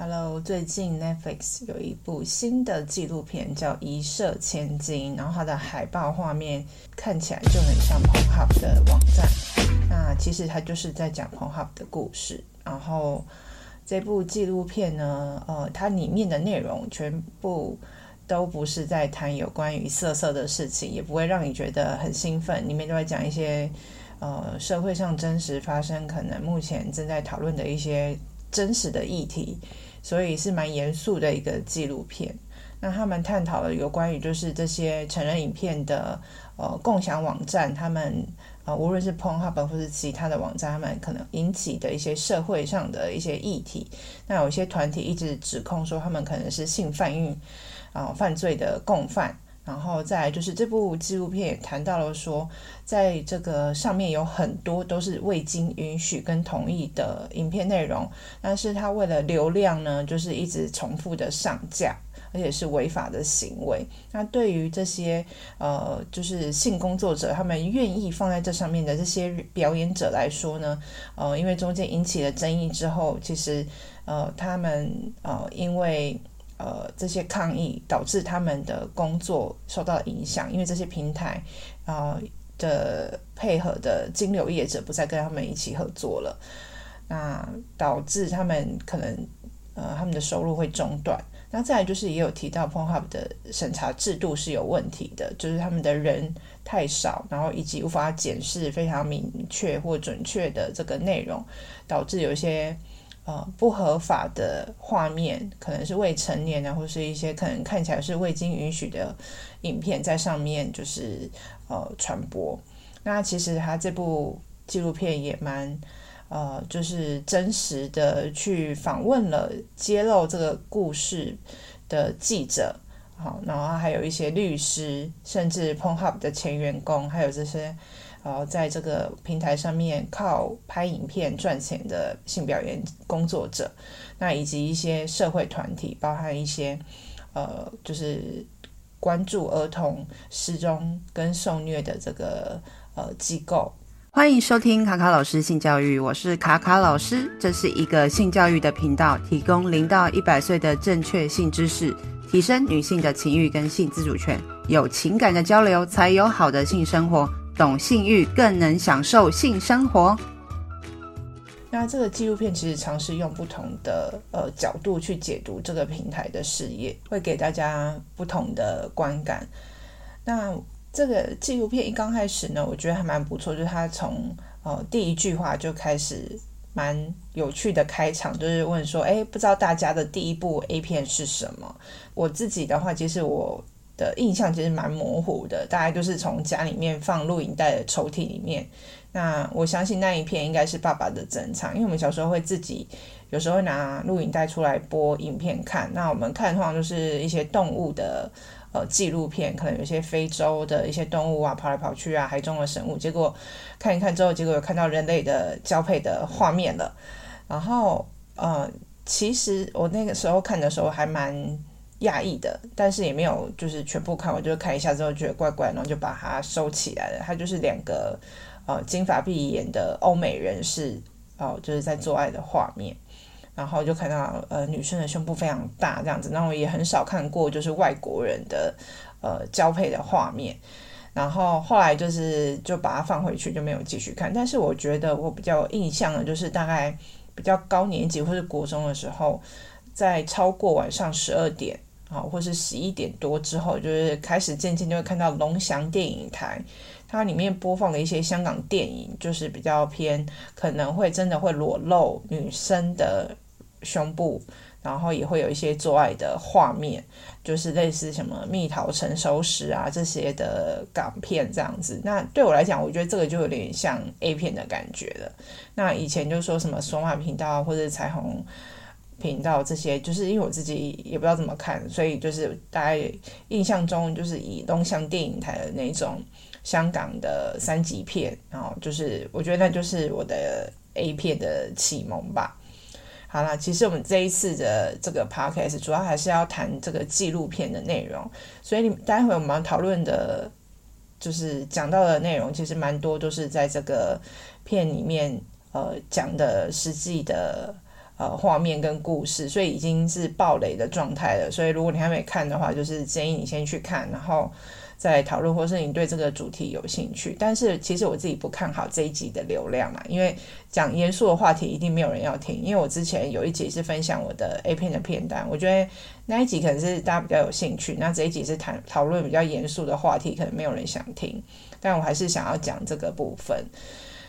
Hello，最近 Netflix 有一部新的纪录片叫《一射千金》，然后它的海报画面看起来就很像 Pornhub 的网站。那其实它就是在讲 Pornhub 的故事。然后这部纪录片呢，呃，它里面的内容全部都不是在谈有关于色色的事情，也不会让你觉得很兴奋。里面都在讲一些呃社会上真实发生，可能目前正在讨论的一些真实的议题。所以是蛮严肃的一个纪录片。那他们探讨了有关于就是这些成人影片的呃共享网站，他们呃无论是 Pornhub 或是其他的网站，他们可能引起的一些社会上的一些议题。那有些团体一直指控说他们可能是性贩运啊犯罪的共犯。然后再就是这部纪录片也谈到了说，在这个上面有很多都是未经允许跟同意的影片内容，但是他为了流量呢，就是一直重复的上架，而且是违法的行为。那对于这些呃，就是性工作者，他们愿意放在这上面的这些表演者来说呢，呃，因为中间引起了争议之后，其实呃，他们呃，因为呃，这些抗议导致他们的工作受到影响，因为这些平台啊、呃、的配合的金流业者不再跟他们一起合作了，那导致他们可能呃他们的收入会中断。那再来就是也有提到 p o n h u b 的审查制度是有问题的，就是他们的人太少，然后以及无法检视非常明确或准确的这个内容，导致有一些。呃，不合法的画面，可能是未成年啊，或是一些可能看起来是未经允许的影片，在上面就是呃传播。那其实他这部纪录片也蛮呃，就是真实的去访问了揭露这个故事的记者，好，然后还有一些律师，甚至 p o n h u b 的前员工，还有这些。然后在这个平台上面靠拍影片赚钱的性表演工作者，那以及一些社会团体，包含一些呃，就是关注儿童失踪跟受虐的这个呃机构。欢迎收听卡卡老师性教育，我是卡卡老师，这是一个性教育的频道，提供零到一百岁的正确性知识，提升女性的情欲跟性自主权，有情感的交流才有好的性生活。懂性欲，更能享受性生活。那这个纪录片其实尝试用不同的呃角度去解读这个平台的事业，会给大家不同的观感。那这个纪录片一刚开始呢，我觉得还蛮不错，就是他从呃第一句话就开始蛮有趣的开场，就是问说：“哎，不知道大家的第一部 A 片是什么？”我自己的话，其实我。的印象其实蛮模糊的，大概就是从家里面放录影带的抽屉里面。那我相信那一片应该是爸爸的珍藏，因为我们小时候会自己有时候拿录影带出来播影片看。那我们看的话就是一些动物的呃纪录片，可能有些非洲的一些动物啊跑来跑去啊，海中的生物。结果看一看之后，结果有看到人类的交配的画面了。然后呃，其实我那个时候看的时候还蛮。讶异的，但是也没有就是全部看完，就是看一下之后觉得怪怪，然后就把它收起来了。它就是两个呃金发碧眼的欧美人士哦、就是在做爱的画面，然后就看到呃女生的胸部非常大这样子。那我也很少看过就是外国人的呃交配的画面，然后后来就是就把它放回去，就没有继续看。但是我觉得我比较印象的，就是大概比较高年级或是国中的时候，在超过晚上十二点。好，或是十一点多之后，就是开始渐渐就会看到龙翔电影台，它里面播放的一些香港电影，就是比较偏可能会真的会裸露女生的胸部，然后也会有一些做爱的画面，就是类似什么蜜桃成熟时啊这些的港片这样子。那对我来讲，我觉得这个就有点像 A 片的感觉了。那以前就说什么索马频道或者彩虹。频道这些，就是因为我自己也不知道怎么看，所以就是大家印象中就是以龙祥电影台的那种香港的三级片，然后就是我觉得那就是我的 A 片的启蒙吧。好啦，其实我们这一次的这个 podcast 主要还是要谈这个纪录片的内容，所以你待会我们要讨论的，就是讲到的内容，其实蛮多都是在这个片里面呃讲的实际的。呃画面跟故事，所以已经是爆雷的状态了。所以如果你还没看的话，就是建议你先去看，然后。再讨论，或是你对这个主题有兴趣，但是其实我自己不看好这一集的流量嘛，因为讲严肃的话题一定没有人要听。因为我之前有一集是分享我的 A 片的片单，我觉得那一集可能是大家比较有兴趣，那这一集是谈讨论比较严肃的话题，可能没有人想听，但我还是想要讲这个部分。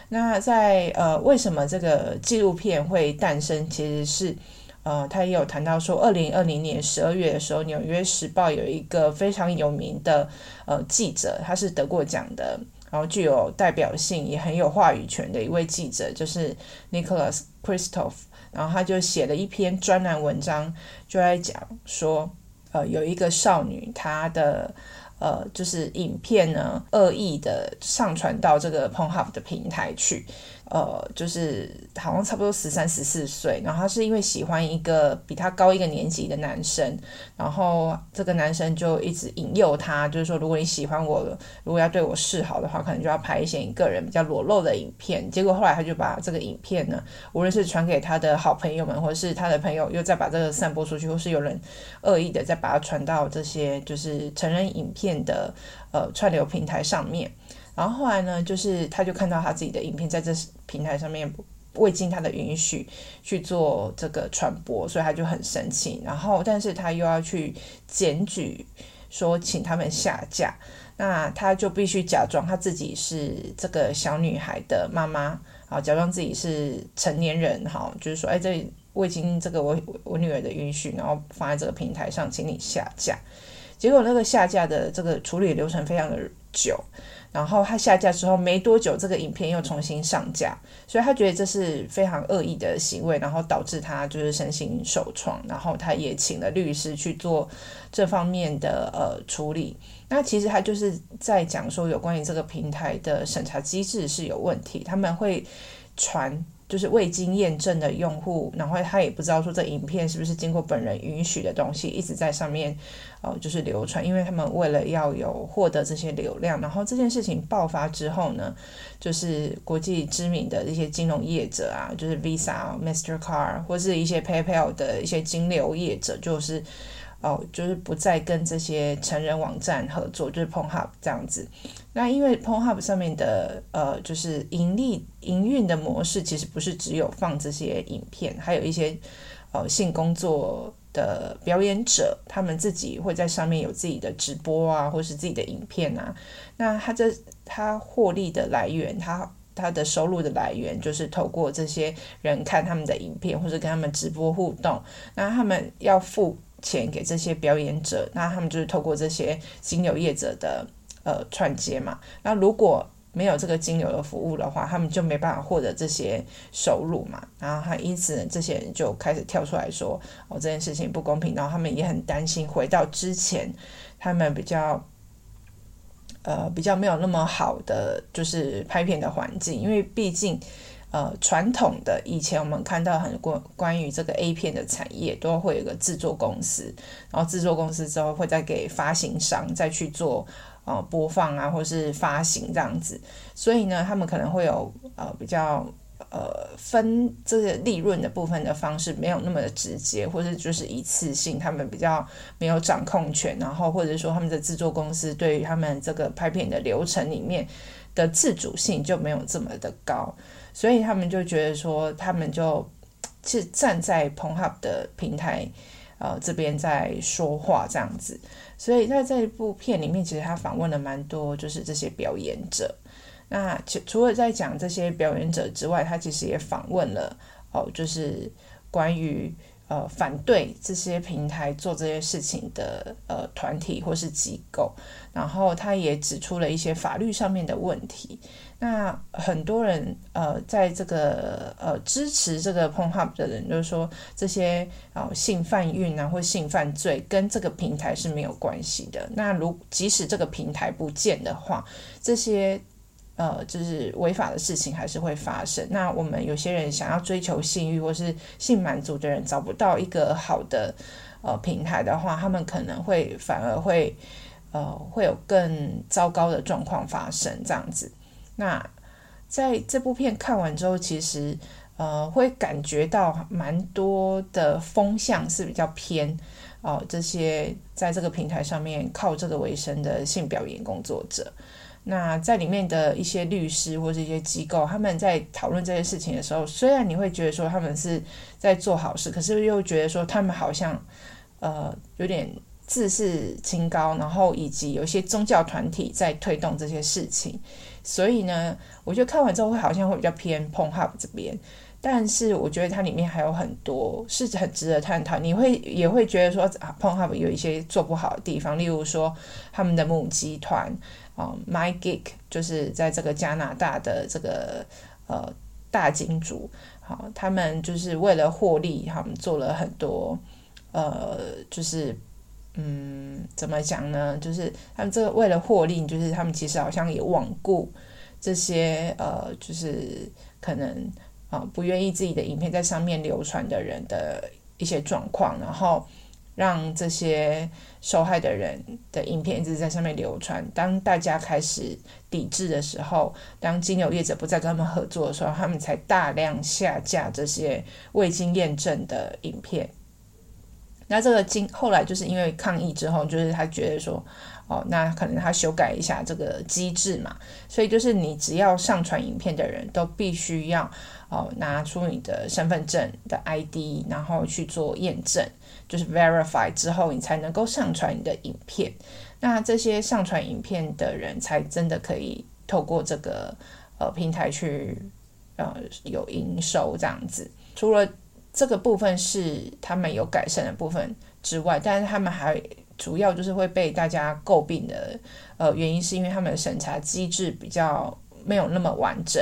那在呃，为什么这个纪录片会诞生？其实是。呃，他也有谈到说，二零二零年十二月的时候，《纽约时报》有一个非常有名的呃记者，他是得过奖的，然后具有代表性，也很有话语权的一位记者，就是 Nicholas Kristof。然后他就写了一篇专栏文章，就在讲说，呃，有一个少女，她的呃就是影片呢，恶意的上传到这个 Pornhub 的平台去。呃，就是好像差不多十三、十四岁，然后他是因为喜欢一个比他高一个年级的男生，然后这个男生就一直引诱他，就是说，如果你喜欢我，如果要对我示好的话，可能就要拍一些你个人比较裸露的影片。结果后来他就把这个影片呢，无论是传给他的好朋友们，或者是他的朋友，又再把这个散播出去，或是有人恶意的再把它传到这些就是成人影片的呃串流平台上面。然后后来呢，就是他就看到他自己的影片在这平台上面未经他的允许去做这个传播，所以他就很生气。然后，但是他又要去检举，说请他们下架。那他就必须假装他自己是这个小女孩的妈妈，好，假装自己是成年人，好，就是说，哎，这未经这个我我女儿的允许，然后放在这个平台上，请你下架。结果那个下架的这个处理流程非常的久。然后他下架之后没多久，这个影片又重新上架，所以他觉得这是非常恶意的行为，然后导致他就是身心受创，然后他也请了律师去做这方面的呃处理。那其实他就是在讲说，有关于这个平台的审查机制是有问题，他们会传。就是未经验证的用户，然后他也不知道说这影片是不是经过本人允许的东西，一直在上面，呃，就是流传。因为他们为了要有获得这些流量，然后这件事情爆发之后呢，就是国际知名的一些金融业者啊，就是 Visa、Mastercard 或是一些 PayPal 的一些金流业者，就是。哦，就是不再跟这些成人网站合作，就是 Pornhub 这样子。那因为 Pornhub 上面的呃，就是盈利营运的模式，其实不是只有放这些影片，还有一些呃性工作的表演者，他们自己会在上面有自己的直播啊，或是自己的影片啊。那他这他获利的来源，他他的收入的来源，就是透过这些人看他们的影片，或者跟他们直播互动。那他们要付。钱给这些表演者，那他们就是透过这些金流业者的呃串接嘛。那如果没有这个金流的服务的话，他们就没办法获得这些收入嘛。然后他因此，这些人就开始跳出来说：“哦，这件事情不公平。”然后他们也很担心回到之前他们比较呃比较没有那么好的就是拍片的环境，因为毕竟。呃，传统的以前我们看到很关关于这个 A 片的产业，都会有个制作公司，然后制作公司之后会再给发行商再去做呃播放啊，或是发行这样子，所以呢，他们可能会有呃比较呃分这个利润的部分的方式没有那么的直接，或是就是一次性，他们比较没有掌控权，然后或者说他们的制作公司对于他们这个拍片的流程里面的自主性就没有这么的高。所以他们就觉得说，他们就 是站在 Pornhub 的平台，呃，这边在说话这样子。所以在这一部片里面，其实他访问了蛮多，就是这些表演者。那除除了在讲这些表演者之外，他其实也访问了哦，就是关于。呃，反对这些平台做这些事情的呃团体或是机构，然后他也指出了一些法律上面的问题。那很多人呃，在这个呃支持这个 p o n h u b 的人，就是说这些、呃、性贩运啊或性犯罪跟这个平台是没有关系的。那如即使这个平台不见的话，这些。呃，就是违法的事情还是会发生。那我们有些人想要追求性欲或是性满足的人，找不到一个好的呃平台的话，他们可能会反而会呃会有更糟糕的状况发生这样子。那在这部片看完之后，其实呃，会感觉到蛮多的风向是比较偏哦、这些在这个平台上面靠这个为生的性表演工作者。那在里面的一些律师或者一些机构，他们在讨论这些事情的时候，虽然你会觉得说他们是在做好事，可是又觉得说他们好像呃有点自视清高，然后以及有一些宗教团体在推动这些事情，所以呢，我觉得看完之后会好像会比较偏 Pornhub 这边。但是我觉得它里面还有很多是很值得探讨。你会也会觉得说啊，Pornhub 有一些做不好的地方，例如说他们的母集团啊，MyGeek 就是在这个加拿大的这个呃大金主，好，他们就是为了获利，他们做了很多呃，就是嗯，怎么讲呢？就是他们这个为了获利，就是他们其实好像也罔顾这些呃，就是可能。啊，不愿意自己的影片在上面流传的人的一些状况，然后让这些受害的人的影片一直在上面流传。当大家开始抵制的时候，当金流业者不再跟他们合作的时候，他们才大量下架这些未经验证的影片。那这个经后来就是因为抗议之后，就是他觉得说。哦，那可能他修改一下这个机制嘛，所以就是你只要上传影片的人都必须要哦拿出你的身份证的 ID，然后去做验证，就是 verify 之后你才能够上传你的影片。那这些上传影片的人才真的可以透过这个呃平台去呃有营收这样子。除了这个部分是他们有改善的部分之外，但是他们还。主要就是会被大家诟病的，呃，原因是因为他们的审查机制比较没有那么完整。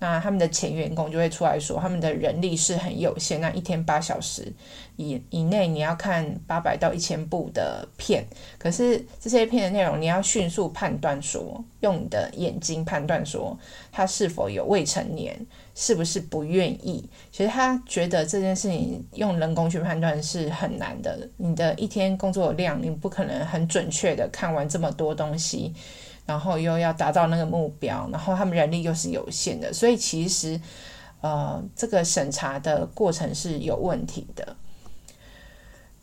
那他们的前员工就会出来说，他们的人力是很有限，那一天八小时以以内你要看八百到一千部的片，可是这些片的内容你要迅速判断说，用你的眼睛判断说他是否有未成年，是不是不愿意。其实他觉得这件事情用人工去判断是很难的，你的一天工作量你不可能很准确的看完这么多东西。然后又要达到那个目标，然后他们人力又是有限的，所以其实，呃，这个审查的过程是有问题的。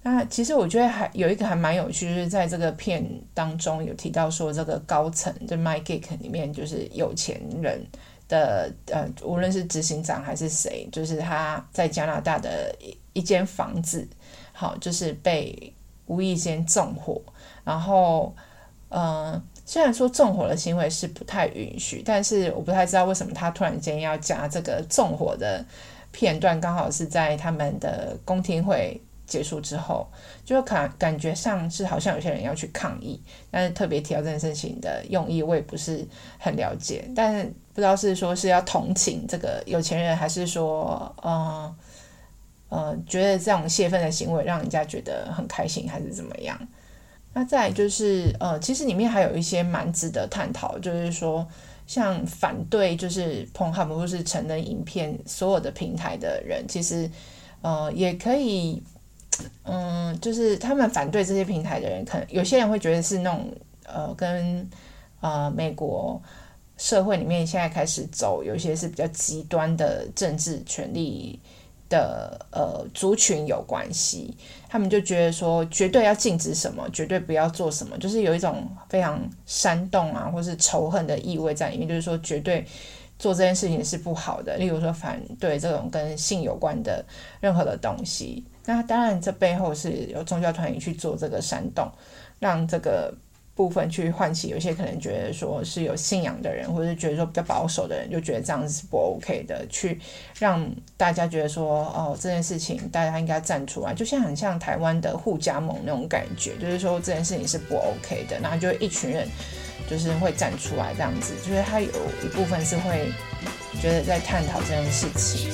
那其实我觉得还有一个还蛮有趣，就是在这个片当中有提到说，这个高层就 MyGeek 里面就是有钱人的，呃，无论是执行长还是谁，就是他在加拿大的一一间房子，好，就是被无意间纵火，然后，嗯、呃。虽然说纵火的行为是不太允许，但是我不太知道为什么他突然间要加这个纵火的片段，刚好是在他们的公听会结束之后，就感感觉上是好像有些人要去抗议，但是特别提到这件事情的用意，我也不是很了解，但不知道是说是要同情这个有钱人，还是说，呃呃，觉得这种泄愤的行为让人家觉得很开心，还是怎么样？那再就是，呃，其实里面还有一些蛮值得探讨，就是说，像反对就是彭汉姆或是成人影片所有的平台的人，其实，呃，也可以，嗯，就是他们反对这些平台的人，可能有些人会觉得是那种，呃，跟呃美国社会里面现在开始走，有一些是比较极端的政治权利。的呃族群有关系，他们就觉得说绝对要禁止什么，绝对不要做什么，就是有一种非常煽动啊，或是仇恨的意味在里面，就是说绝对做这件事情是不好的。例如说反对这种跟性有关的任何的东西，那当然这背后是有宗教团体去做这个煽动，让这个。部分去唤起有些可能觉得说是有信仰的人，或者是觉得说比较保守的人，就觉得这样子是不 OK 的，去让大家觉得说哦，这件事情大家应该站出来，就像很像台湾的护家盟那种感觉，就是说这件事情是不 OK 的，然后就一群人就是会站出来这样子，就是他有一部分是会觉得在探讨这件事情。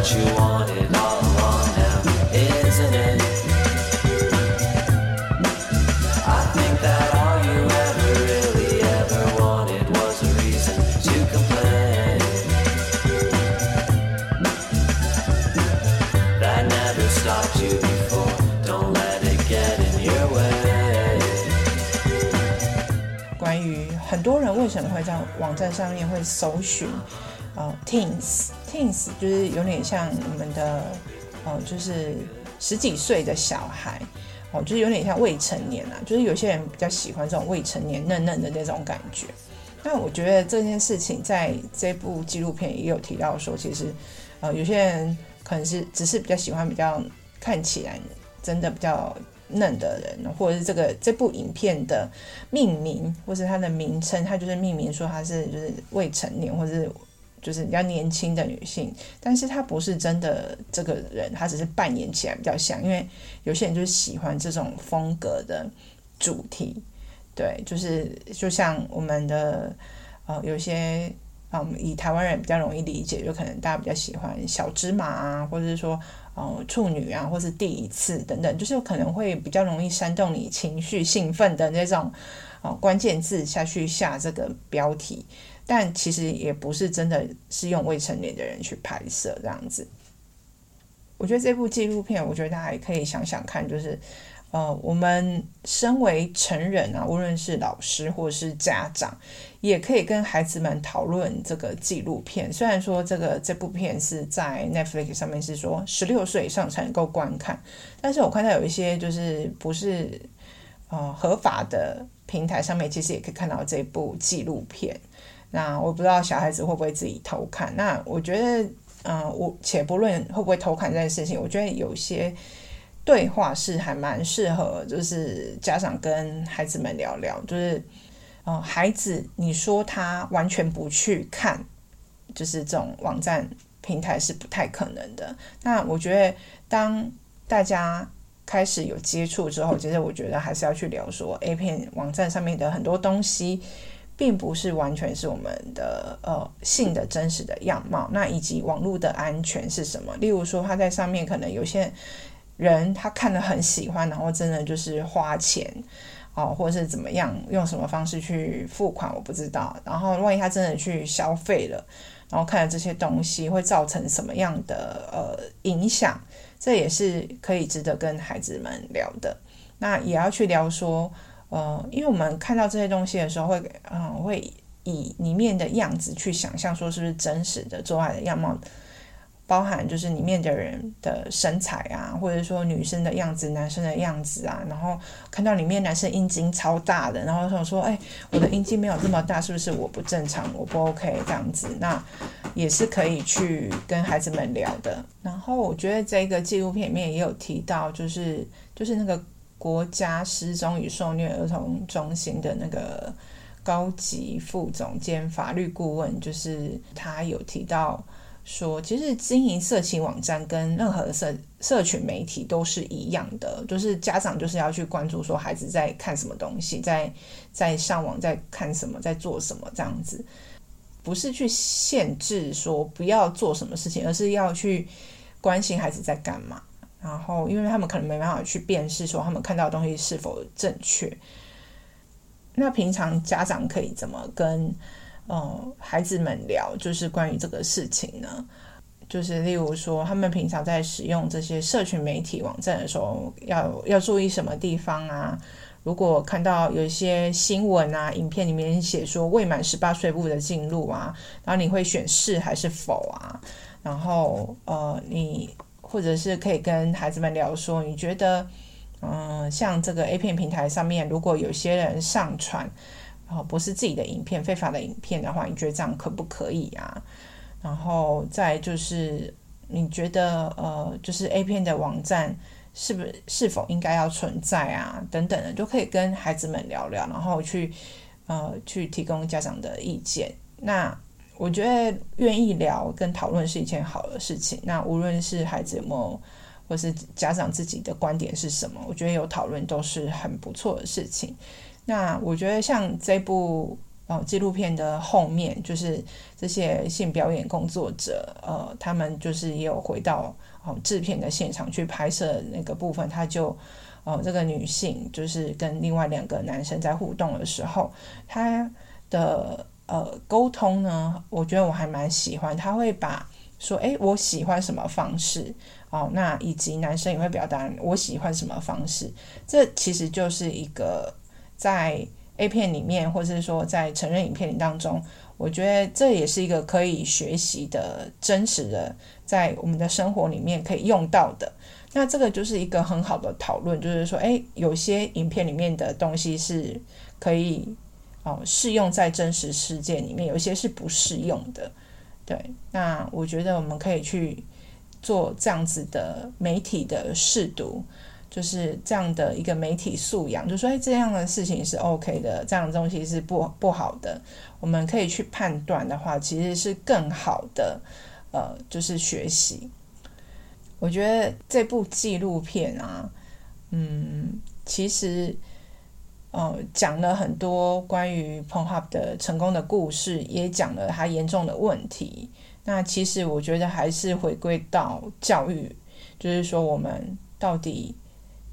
That you wanted all along now, isn't it? I think that all you ever really ever wanted was a reason to complain. That never stopped you before. Don't let it get in your 呃，teens，teens 就是有点像我们的，哦、呃，就是十几岁的小孩，哦、就是有点像未成年啊，就是有些人比较喜欢这种未成年嫩嫩的那种感觉。那我觉得这件事情在这部纪录片也有提到说，其实，呃，有些人可能是只是比较喜欢比较看起来真的比较嫩的人，或者是这个这部影片的命名，或是它的名称，它就是命名说它是就是未成年，或是就是比较年轻的女性，但是她不是真的这个人，她只是扮演起来比较像，因为有些人就是喜欢这种风格的主题。对，就是就像我们的呃，有些嗯，以台湾人比较容易理解，就可能大家比较喜欢小芝麻啊，或者是说呃处女啊，或是第一次等等，就是可能会比较容易煽动你情绪兴奋的那种呃关键字下去下这个标题，但其实也不是真的是用未成年的人去拍摄这样子。我觉得这部纪录片，我觉得大家也可以想想看，就是。呃，我们身为成人啊，无论是老师或是家长，也可以跟孩子们讨论这个纪录片。虽然说这个这部片是在 Netflix 上面是说十六岁以上才能够观看，但是我看到有一些就是不是呃合法的平台上面，其实也可以看到这部纪录片。那我不知道小孩子会不会自己偷看。那我觉得，嗯、我且不论会不会偷看这件事情，我觉得有些。对话是还蛮适合，就是家长跟孩子们聊聊，就是，呃，孩子，你说他完全不去看，就是这种网站平台是不太可能的。那我觉得，当大家开始有接触之后，其实我觉得还是要去聊说，A 片网站上面的很多东西，并不是完全是我们的呃性的真实的样貌。那以及网络的安全是什么？例如说，他在上面可能有些。人他看了很喜欢，然后真的就是花钱哦，或者是怎么样，用什么方式去付款，我不知道。然后万一他真的去消费了，然后看了这些东西会造成什么样的呃影响，这也是可以值得跟孩子们聊的。那也要去聊说，呃，因为我们看到这些东西的时候会，嗯、呃，会以里面的样子去想象说是不是真实的做爱的样貌。包含就是里面的人的身材啊，或者说女生的样子、男生的样子啊，然后看到里面男生阴茎超大的，然后想说，哎，我的阴茎没有这么大，是不是我不正常，我不 OK 这样子？那也是可以去跟孩子们聊的。然后我觉得这个纪录片里面也有提到，就是就是那个国家失踪与受虐儿童中心的那个高级副总监法律顾问，就是他有提到。说，其实经营色情网站跟任何社社群媒体都是一样的，就是家长就是要去关注说孩子在看什么东西，在在上网在看什么，在做什么这样子，不是去限制说不要做什么事情，而是要去关心孩子在干嘛。然后，因为他们可能没办法去辨识说他们看到的东西是否正确，那平常家长可以怎么跟？嗯，孩子们聊就是关于这个事情呢，就是例如说，他们平常在使用这些社群媒体网站的时候，要要注意什么地方啊？如果看到有一些新闻啊、影片里面写说未满十八岁不得进入啊，然后你会选是还是否啊？然后呃，你或者是可以跟孩子们聊说，你觉得嗯，像这个 A 片平台上面，如果有些人上传。哦，不是自己的影片，非法的影片的话，你觉得这样可不可以啊？然后再就是，你觉得呃，就是 A 片的网站是不是是否应该要存在啊？等等的，都可以跟孩子们聊聊，然后去呃去提供家长的意见。那我觉得愿意聊跟讨论是一件好的事情。那无论是孩子有没有，或是家长自己的观点是什么，我觉得有讨论都是很不错的事情。那我觉得像这部呃纪录片的后面，就是这些性表演工作者，呃，他们就是也有回到哦制片的现场去拍摄那个部分，他就哦这个女性就是跟另外两个男生在互动的时候，她的呃沟通呢，我觉得我还蛮喜欢，他会把说，诶，我喜欢什么方式哦，那以及男生也会表达我喜欢什么方式，这其实就是一个。在 A 片里面，或者是说在成人影片当中，我觉得这也是一个可以学习的真实的，在我们的生活里面可以用到的。那这个就是一个很好的讨论，就是说，诶，有些影片里面的东西是可以哦适用在真实世界里面，有一些是不适用的。对，那我觉得我们可以去做这样子的媒体的试读，就是这样的一个媒体素养，就说，诶，这样的事情是 OK 的，这样的东西是不不好的，我们可以去判断的话，其实是更好的，呃，就是学习。我觉得这部纪录片啊，嗯，其实，呃，讲了很多关于 Pornhub 的成功的故事，也讲了它严重的问题。那其实我觉得还是回归到教育，就是说我们到底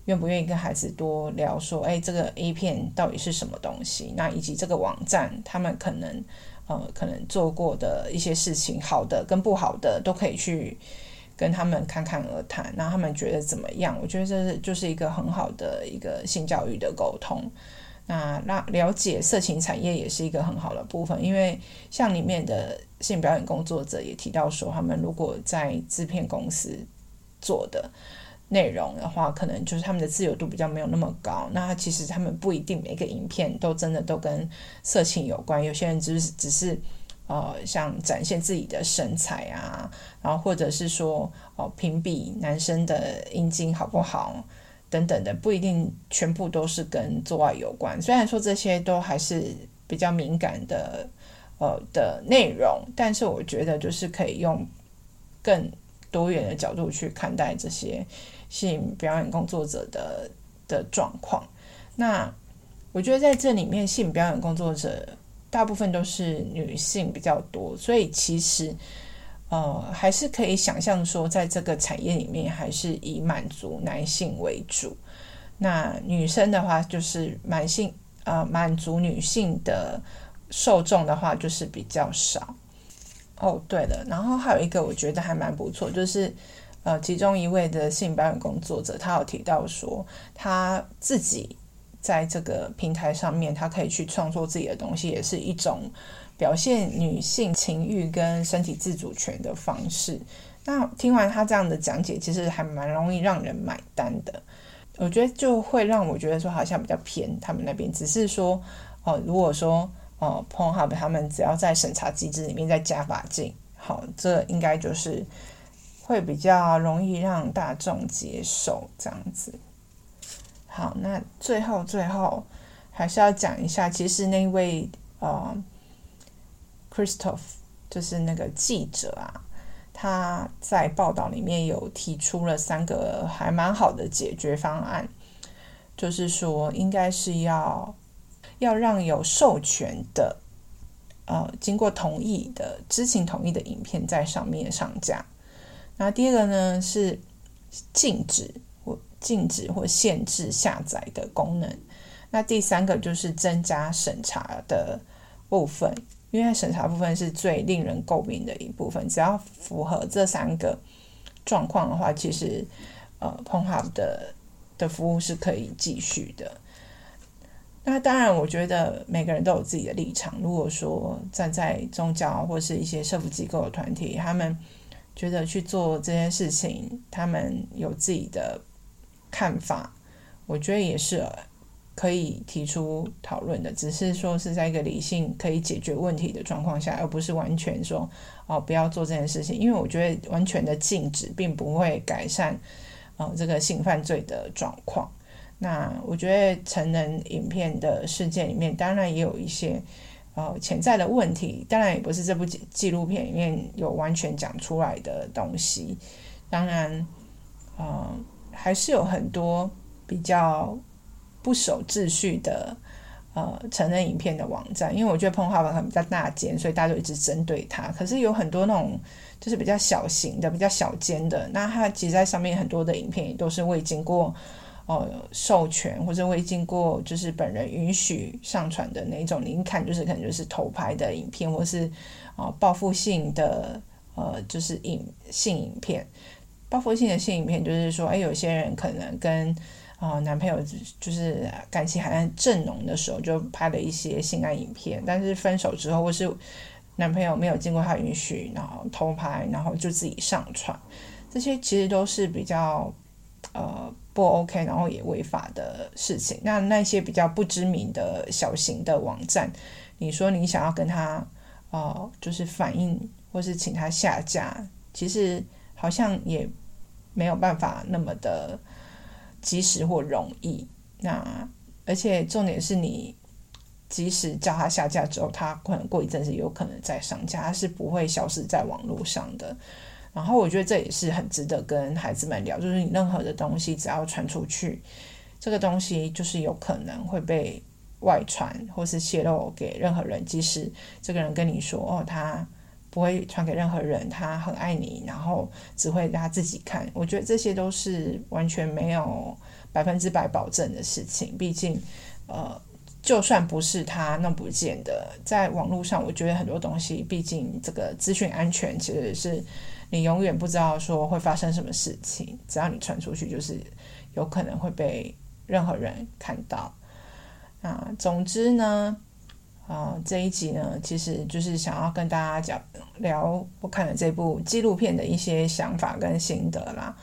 愿不愿意跟孩子多聊说，哎，这个 A 片到底是什么东西？那以及这个网站他们可能，呃，可能做过的一些事情，好的跟不好的都可以去。跟他们侃侃而谈，然后他们觉得怎么样？我觉得这是就是一个很好的一个性教育的沟通。那那了解色情产业也是一个很好的部分，因为像里面的性表演工作者也提到说，他们如果在制片公司做的内容的话，可能就是他们的自由度比较没有那么高。那其实他们不一定每个影片都真的都跟色情有关，有些人只是只是。呃，像展现自己的身材啊，然后或者是说，哦，评比男生的阴茎好不好等等的，不一定全部都是跟做爱有关。虽然说这些都还是比较敏感的，呃的内容，但是我觉得就是可以用更多元的角度去看待这些性表演工作者的的状况。那我觉得在这里面，性表演工作者。大部分都是女性比较多，所以其实，呃，还是可以想象说，在这个产业里面，还是以满足男性为主。那女生的话，就是满性，呃，满足女性的受众的话，就是比较少。哦，对了，然后还有一个我觉得还蛮不错，就是呃，其中一位的性表演工作者，他有提到说他自己。在这个平台上面，他可以去创作自己的东西，也是一种表现女性情欲跟身体自主权的方式。那听完他这样的讲解，其实还蛮容易让人买单的。我觉得就会让我觉得说，好像比较偏他们那边。只是说，哦，如果说哦，Pornhub 他们只要在审查机制里面再加把劲，好，这应该就是会比较容易让大众接受这样子。好，那最后最后还是要讲一下，其实那位呃，Christoph 就是那个记者啊，他在报道里面有提出了三个还蛮好的解决方案，就是说应该是要要让有授权的呃经过同意的知情同意的影片在上面上架。那第二个呢是禁止。禁止或限制下载的功能。那第三个就是增加审查的部分，因为审查部分是最令人诟病的一部分。只要符合这三个状况的话，其实呃 p o n h u b 的的服务是可以继续的。那当然，我觉得每个人都有自己的立场。如果说站在宗教或是一些社福机构的团体，他们觉得去做这件事情，他们有自己的。看法，我觉得也是可以提出讨论的，只是说是在一个理性可以解决问题的状况下，而不是完全说哦不要做这件事情，因为我觉得完全的禁止并不会改善哦这个性犯罪的状况。那我觉得成人影片的世界里面，当然也有一些呃潜在的问题，当然也不是这部纪录片里面有完全讲出来的东西，当然，呃。还是有很多比较不守秩序的呃成人影片的网站，因为我觉得 Pornhub 比较大间，所以大家都一直针对它。可是有很多那种就是比较小型的、比较小间的，那它其实在上面很多的影片也都是未经过呃授权或者未经过就是本人允许上传的那种，你一看就是可能就是偷拍的影片，或是啊、呃、报复性的呃就是影性影片。报复性的性影片就是说，哎，有些人可能跟呃，男朋友就是感情还正浓的时候，就拍了一些性爱影片，但是分手之后或是男朋友没有经过他允许，然后偷拍，然后就自己上传，这些其实都是比较呃不 OK，然后也违法的事情。那那些比较不知名的小型的网站，你说你想要跟他呃就是反映或是请他下架，其实好像也没有办法那么的。及时或容易，那而且重点是你即使叫他下架之后，他可能过一阵子有可能再上架，他是不会消失在网络上的。然后我觉得这也是很值得跟孩子们聊，就是你任何的东西只要传出去，这个东西就是有可能会被外传或是泄露给任何人，即使这个人跟你说哦，他。不会传给任何人，他很爱你，然后只会他自己看。我觉得这些都是完全没有百分之百保证的事情。毕竟，呃，就算不是他弄不见的，在网络上，我觉得很多东西，毕竟这个资讯安全其实是你永远不知道说会发生什么事情。只要你传出去，就是有可能会被任何人看到。啊，总之呢。啊、这一集呢，其实就是想要跟大家讲聊我看了这部纪录片的一些想法跟心得啦。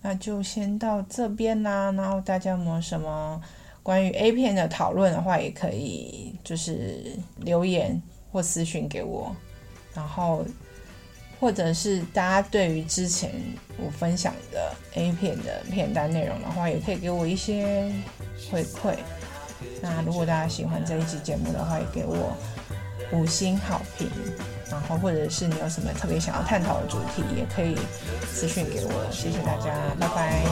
那就先到这边啦。然后大家有没有什么关于 A 片的讨论的话，也可以就是留言或私讯给我。然后或者是大家对于之前我分享的 A 片的片单内容的话，也可以给我一些回馈。那如果大家喜欢这一期节目的话，也给我五星好评。然后或者是你有什么特别想要探讨的主题，也可以私信给我。谢谢大家，拜拜。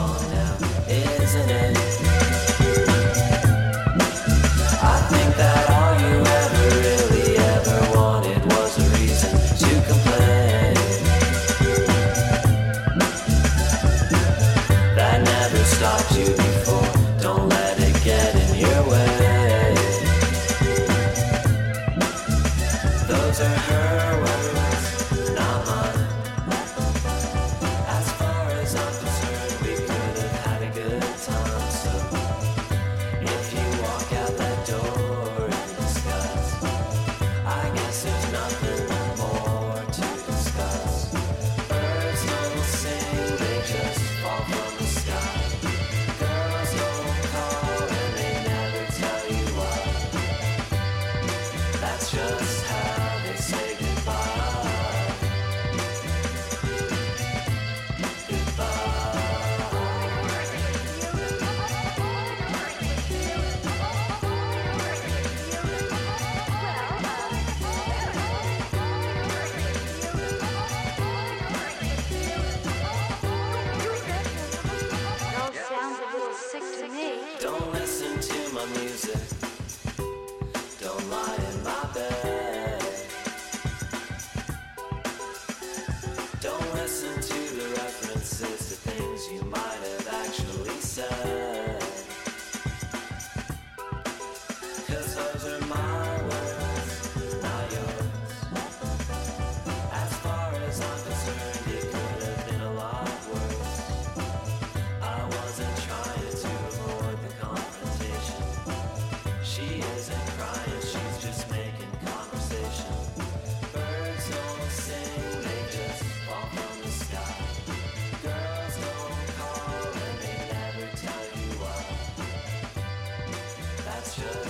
Music. Just